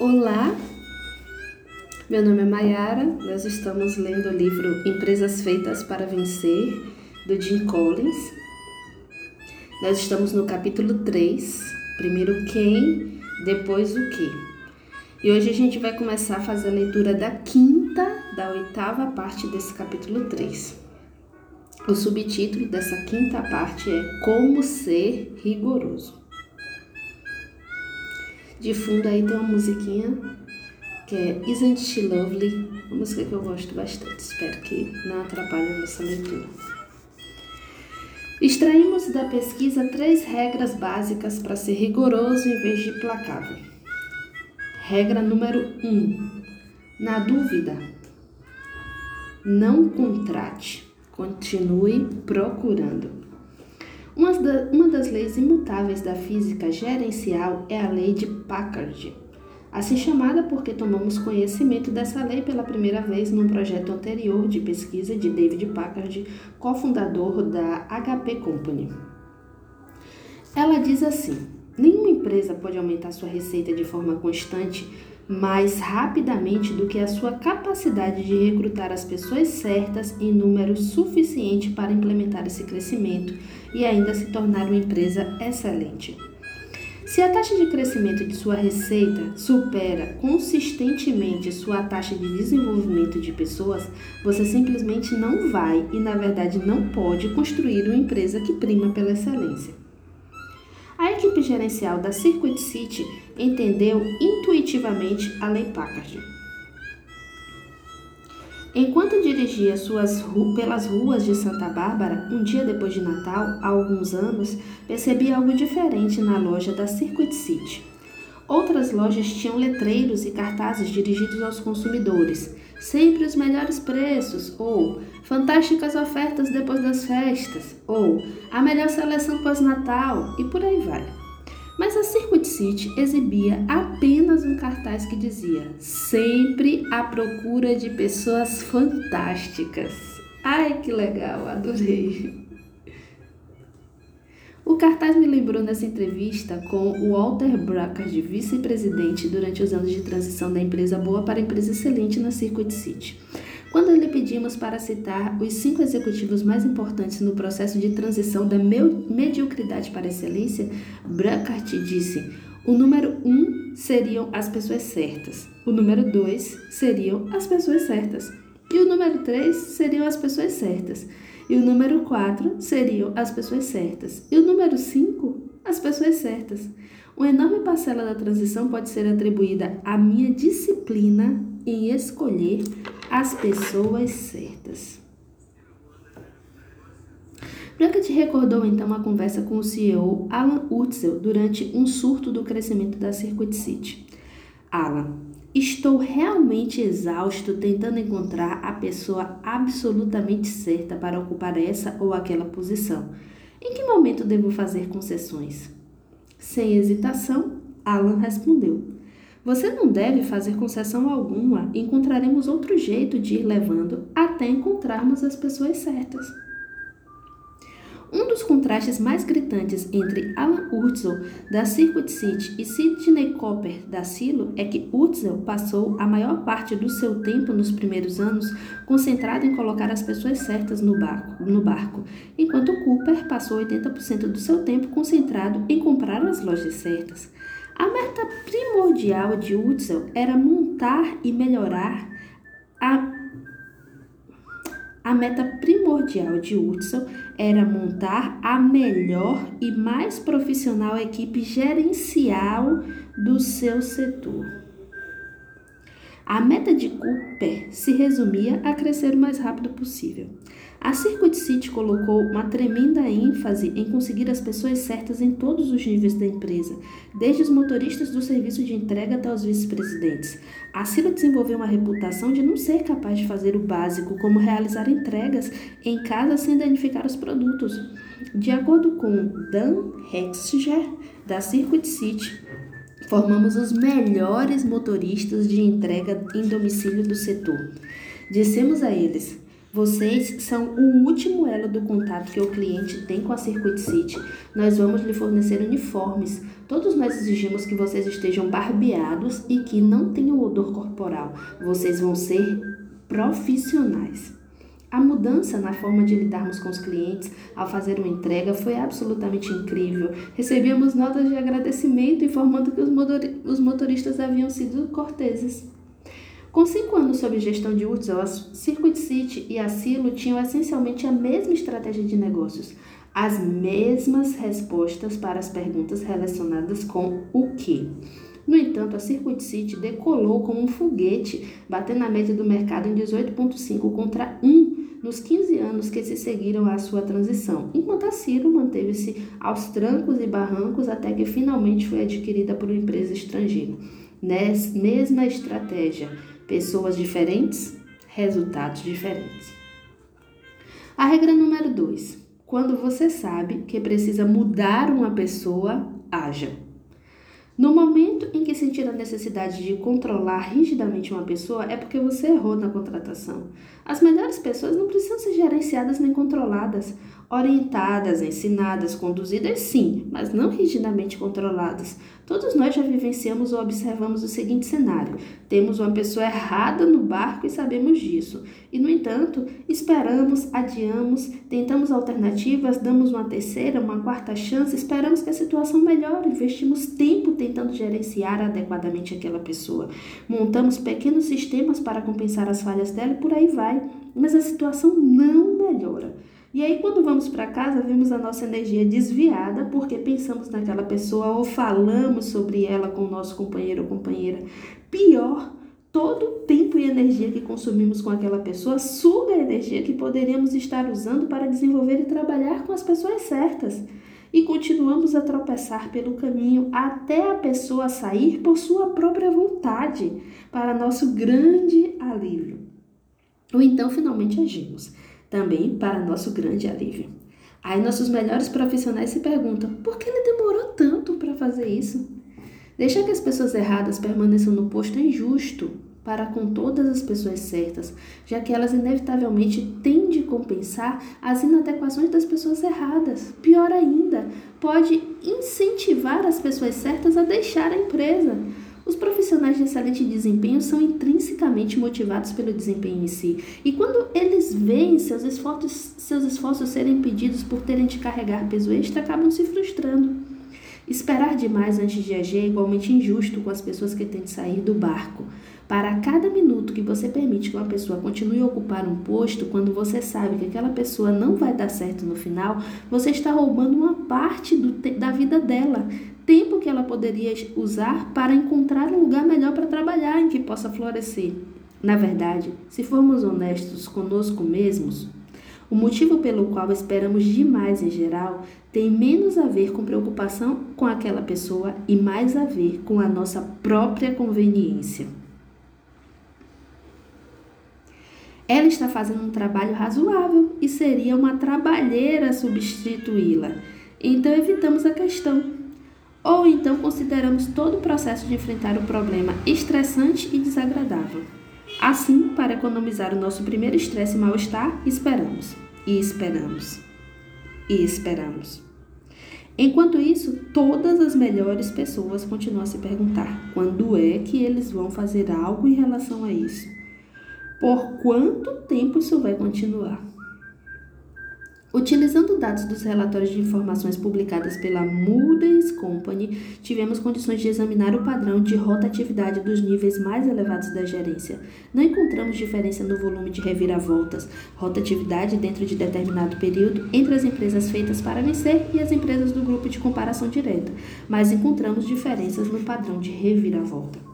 Olá, meu nome é Mayara. Nós estamos lendo o livro Empresas Feitas para Vencer, do Jim Collins. Nós estamos no capítulo 3, primeiro quem, depois o que. E hoje a gente vai começar a fazer a leitura da quinta, da oitava parte desse capítulo 3. O subtítulo dessa quinta parte é Como Ser Rigoroso. De fundo aí tem uma musiquinha que é Isn't She Lovely? Uma música que eu gosto bastante. Espero que não atrapalhe a nossa leitura. Extraímos da pesquisa três regras básicas para ser rigoroso em vez de implacável. Regra número 1. Um, na dúvida, não contrate, continue procurando. Uma, da, uma das leis imutáveis da física gerencial é a lei de Packard, assim chamada porque tomamos conhecimento dessa lei pela primeira vez num projeto anterior de pesquisa de David Packard, cofundador da HP Company. Ela diz assim: empresa pode aumentar sua receita de forma constante mais rapidamente do que a sua capacidade de recrutar as pessoas certas em número suficiente para implementar esse crescimento e ainda se tornar uma empresa excelente. Se a taxa de crescimento de sua receita supera consistentemente sua taxa de desenvolvimento de pessoas, você simplesmente não vai e, na verdade, não pode construir uma empresa que prima pela excelência. A equipe gerencial da Circuit City entendeu intuitivamente a Lei Packard. Enquanto dirigia suas, pelas ruas de Santa Bárbara, um dia depois de Natal, há alguns anos, percebi algo diferente na loja da Circuit City. Outras lojas tinham letreiros e cartazes dirigidos aos consumidores, sempre os melhores preços, ou fantásticas ofertas depois das festas, ou a melhor seleção pós-natal e por aí vai. Mas a Circuit City exibia apenas um cartaz que dizia: sempre à procura de pessoas fantásticas. Ai que legal, adorei! O cartaz me lembrou nessa entrevista com o Walter Brackard, vice-presidente durante os anos de transição da empresa boa para empresa excelente na Circuit City. Quando lhe pedimos para citar os cinco executivos mais importantes no processo de transição da mediocridade para excelência, Brackart disse: o número um seriam as pessoas certas, o número dois seriam as pessoas certas, e o número três seriam as pessoas certas. E o número 4 seriam as pessoas certas. E o número 5, as pessoas certas. Uma enorme parcela da transição pode ser atribuída à minha disciplina em escolher as pessoas certas. Brackett recordou então a conversa com o CEO Alan Urtzel durante um surto do crescimento da Circuit City. Alan, Estou realmente exausto tentando encontrar a pessoa absolutamente certa para ocupar essa ou aquela posição. Em que momento devo fazer concessões? Sem hesitação, Alan respondeu: Você não deve fazer concessão alguma. Encontraremos outro jeito de ir levando até encontrarmos as pessoas certas. Um dos contrastes mais gritantes entre Alan Urtzel, da Circuit City, e Sidney Cooper, da Silo, é que Urtzel passou a maior parte do seu tempo nos primeiros anos concentrado em colocar as pessoas certas no barco, no barco enquanto Cooper passou 80% do seu tempo concentrado em comprar as lojas certas. A meta primordial de Urtzel era montar e melhorar a a meta primordial de Hudson era montar a melhor e mais profissional equipe gerencial do seu setor. A meta de Cooper se resumia a crescer o mais rápido possível. A Circuit City colocou uma tremenda ênfase em conseguir as pessoas certas em todos os níveis da empresa, desde os motoristas do serviço de entrega até os vice-presidentes. A Ciro desenvolveu uma reputação de não ser capaz de fazer o básico, como realizar entregas em casa sem danificar os produtos. De acordo com Dan Hexinger, da Circuit City, formamos os melhores motoristas de entrega em domicílio do setor. Dissemos a eles: Vocês são o último elo do contato que o cliente tem com a Circuit City. Nós vamos lhe fornecer uniformes. Todos nós exigimos que vocês estejam barbeados e que não tenham odor corporal. Vocês vão ser profissionais. A mudança na forma de lidarmos com os clientes ao fazer uma entrega foi absolutamente incrível. Recebíamos notas de agradecimento informando que os motoristas haviam sido corteses. Com cinco anos sob gestão de a Circuit City e a Silo tinham essencialmente a mesma estratégia de negócios, as mesmas respostas para as perguntas relacionadas com o que. No entanto, a Circuit City decolou como um foguete, batendo a média do mercado em 18,5 contra 1 nos 15 anos que se seguiram à sua transição, enquanto a Ciro manteve-se aos trancos e barrancos até que finalmente foi adquirida por uma empresa estrangeira. Nessa mesma estratégia, Pessoas diferentes, resultados diferentes. A regra número 2. Quando você sabe que precisa mudar uma pessoa, haja. No momento em que sentir a necessidade de controlar rigidamente uma pessoa, é porque você errou na contratação. As melhores pessoas não precisam ser gerenciadas nem controladas orientadas, ensinadas, conduzidas, sim, mas não rigidamente controladas. Todos nós já vivenciamos ou observamos o seguinte cenário: temos uma pessoa errada no barco e sabemos disso. E, no entanto, esperamos, adiamos, tentamos alternativas, damos uma terceira, uma quarta chance, esperamos que a situação melhore, investimos tempo tentando gerenciar adequadamente aquela pessoa. Montamos pequenos sistemas para compensar as falhas dela e por aí vai. Mas a situação não melhora. E aí, quando vamos para casa, vemos a nossa energia desviada porque pensamos naquela pessoa ou falamos sobre ela com o nosso companheiro ou companheira. Pior, todo o tempo e energia que consumimos com aquela pessoa suga a energia que poderíamos estar usando para desenvolver e trabalhar com as pessoas certas. E continuamos a tropeçar pelo caminho até a pessoa sair por sua própria vontade, para nosso grande alívio. Ou então finalmente agimos também para nosso grande alívio. Aí nossos melhores profissionais se perguntam: por que ele demorou tanto para fazer isso? Deixar que as pessoas erradas permaneçam no posto é injusto para com todas as pessoas certas, já que elas inevitavelmente têm de compensar as inadequações das pessoas erradas. Pior ainda, pode incentivar as pessoas certas a deixar a empresa. Os profissionais de excelente desempenho são intrinsecamente motivados pelo desempenho em si, e quando eles veem seus esforços, seus esforços serem impedidos por terem de carregar peso extra, acabam se frustrando. Esperar demais antes de agir é igualmente injusto com as pessoas que têm de sair do barco. Para cada minuto que você permite que uma pessoa continue a ocupar um posto, quando você sabe que aquela pessoa não vai dar certo no final, você está roubando uma parte do, da vida dela, tempo que ela poderia usar para encontrar um lugar melhor para trabalhar em que possa florescer. Na verdade, se formos honestos conosco mesmos, o motivo pelo qual esperamos demais em geral tem menos a ver com preocupação com aquela pessoa e mais a ver com a nossa própria conveniência. Ela está fazendo um trabalho razoável e seria uma trabalheira substituí-la. Então evitamos a questão. Ou então consideramos todo o processo de enfrentar o problema estressante e desagradável. Assim, para economizar o nosso primeiro estresse e mal-estar, esperamos, e esperamos, e esperamos. Enquanto isso, todas as melhores pessoas continuam a se perguntar quando é que eles vão fazer algo em relação a isso. Por quanto tempo isso vai continuar? Utilizando dados dos relatórios de informações publicadas pela Moody's Company, tivemos condições de examinar o padrão de rotatividade dos níveis mais elevados da gerência. Não encontramos diferença no volume de reviravoltas, rotatividade dentro de determinado período entre as empresas feitas para vencer e as empresas do grupo de comparação direta, mas encontramos diferenças no padrão de reviravolta.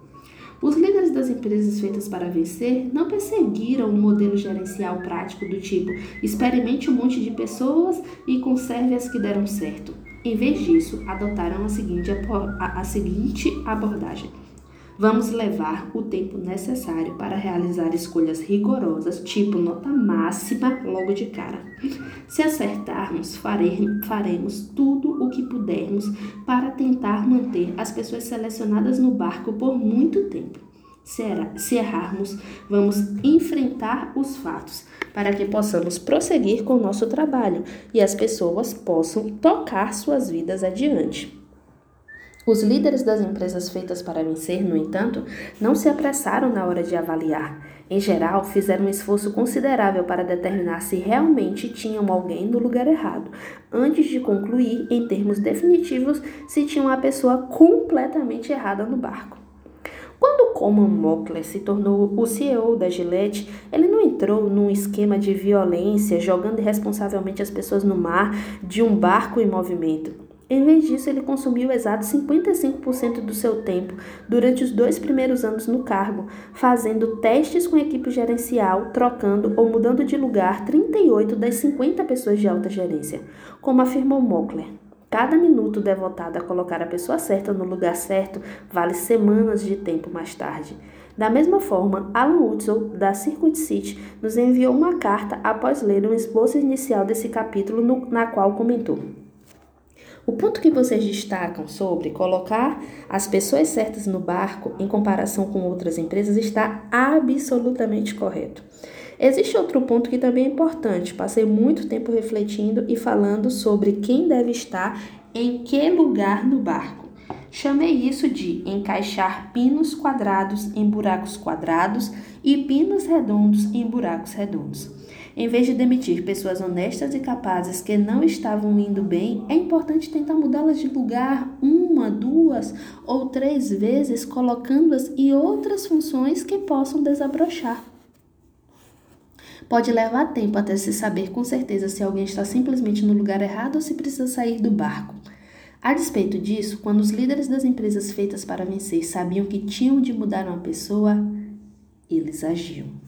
Os líderes das empresas feitas para vencer não perseguiram um modelo gerencial prático do tipo experimente um monte de pessoas e conserve as que deram certo. Em vez disso, adotaram a seguinte, a, a seguinte abordagem. Vamos levar o tempo necessário para realizar escolhas rigorosas, tipo nota máxima, logo de cara. Se acertarmos, faremos tudo o que pudermos para tentar manter as pessoas selecionadas no barco por muito tempo. Se errarmos, vamos enfrentar os fatos para que possamos prosseguir com o nosso trabalho e as pessoas possam tocar suas vidas adiante. Os líderes das empresas feitas para vencer, no entanto, não se apressaram na hora de avaliar. Em geral, fizeram um esforço considerável para determinar se realmente tinham alguém no lugar errado, antes de concluir, em termos definitivos, se tinham a pessoa completamente errada no barco. Quando Coleman Mockler se tornou o CEO da Gillette, ele não entrou num esquema de violência, jogando irresponsavelmente as pessoas no mar de um barco em movimento. Em vez disso, ele consumiu exato 55% do seu tempo durante os dois primeiros anos no cargo, fazendo testes com a equipe gerencial, trocando ou mudando de lugar 38 das 50 pessoas de alta gerência. Como afirmou Mockler, cada minuto devotado a colocar a pessoa certa no lugar certo vale semanas de tempo mais tarde. Da mesma forma, Alan Wutzel, da Circuit City, nos enviou uma carta após ler um esboço inicial desse capítulo, no, na qual comentou. O ponto que vocês destacam sobre colocar as pessoas certas no barco em comparação com outras empresas está absolutamente correto. Existe outro ponto que também é importante. Passei muito tempo refletindo e falando sobre quem deve estar em que lugar no barco. Chamei isso de encaixar pinos quadrados em buracos quadrados e pinos redondos em buracos redondos. Em vez de demitir pessoas honestas e capazes que não estavam indo bem, é importante tentar mudá-las de lugar uma, duas ou três vezes, colocando-as em outras funções que possam desabrochar. Pode levar tempo até se saber com certeza se alguém está simplesmente no lugar errado ou se precisa sair do barco. A despeito disso, quando os líderes das empresas feitas para vencer sabiam que tinham de mudar uma pessoa, eles agiam.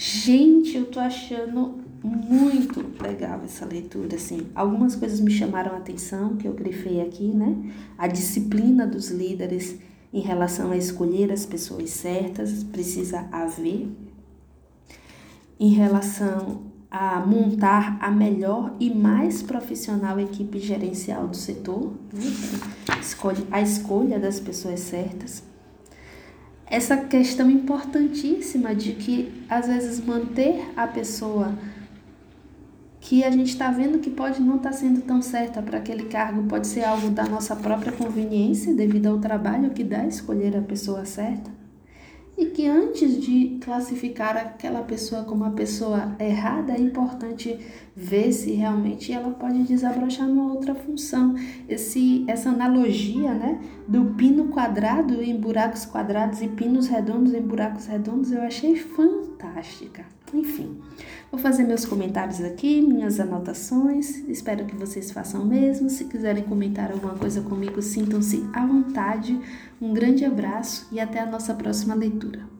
Gente, eu tô achando muito legal essa leitura, assim. Algumas coisas me chamaram a atenção, que eu grifei aqui, né? A disciplina dos líderes em relação a escolher as pessoas certas, precisa haver. Em relação a montar a melhor e mais profissional equipe gerencial do setor, né? a escolha das pessoas certas essa questão importantíssima de que às vezes manter a pessoa que a gente está vendo que pode não estar tá sendo tão certa para aquele cargo, pode ser algo da nossa própria conveniência devido ao trabalho que dá escolher a pessoa certa e que antes de classificar aquela pessoa como uma pessoa errada, é importante ver se realmente ela pode desabrochar numa outra função. Esse, essa analogia né, do pino quadrado em buracos quadrados e pinos redondos em buracos redondos eu achei fantástica. Enfim, vou fazer meus comentários aqui, minhas anotações. Espero que vocês façam o mesmo. Se quiserem comentar alguma coisa comigo, sintam-se à vontade. Um grande abraço e até a nossa próxima leitura.